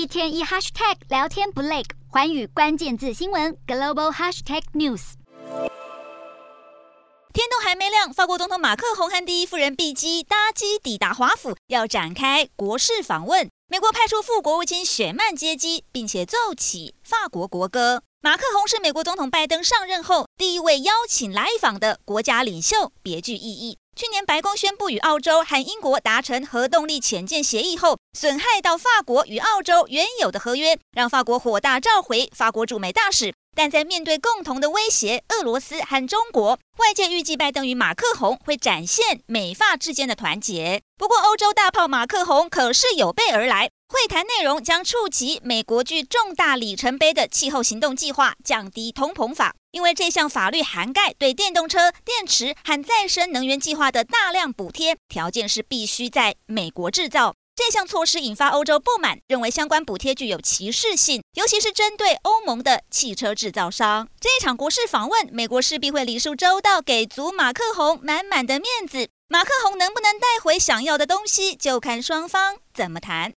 一天一 hashtag 聊天不累，寰宇关键字新闻 global hashtag news。天都还没亮，法国总统马克宏和第一夫人碧姬搭机抵达华府，要展开国事访问。美国派出副国务卿雪曼接机，并且奏起法国国歌。马克宏是美国总统拜登上任后第一位邀请来访的国家领袖，别具意义。去年白宫宣布与澳洲和英国达成核动力潜舰协议后，损害到法国与澳洲原有的合约，让法国火大召回法国驻美大使。但在面对共同的威胁，俄罗斯和中国，外界预计拜登与马克宏会展现美法之间的团结。不过，欧洲大炮马克宏可是有备而来，会谈内容将触及美国具重大里程碑的气候行动计划——降低通膨法，因为这项法律涵盖对电动车、电池和再生能源计划的大量补贴，条件是必须在美国制造。这项措施引发欧洲不满，认为相关补贴具有歧视性，尤其是针对欧盟的汽车制造商。这场国事访问，美国势必会礼数周到，给足马克宏满满的面子。马克宏能不能带回想要的东西，就看双方怎么谈。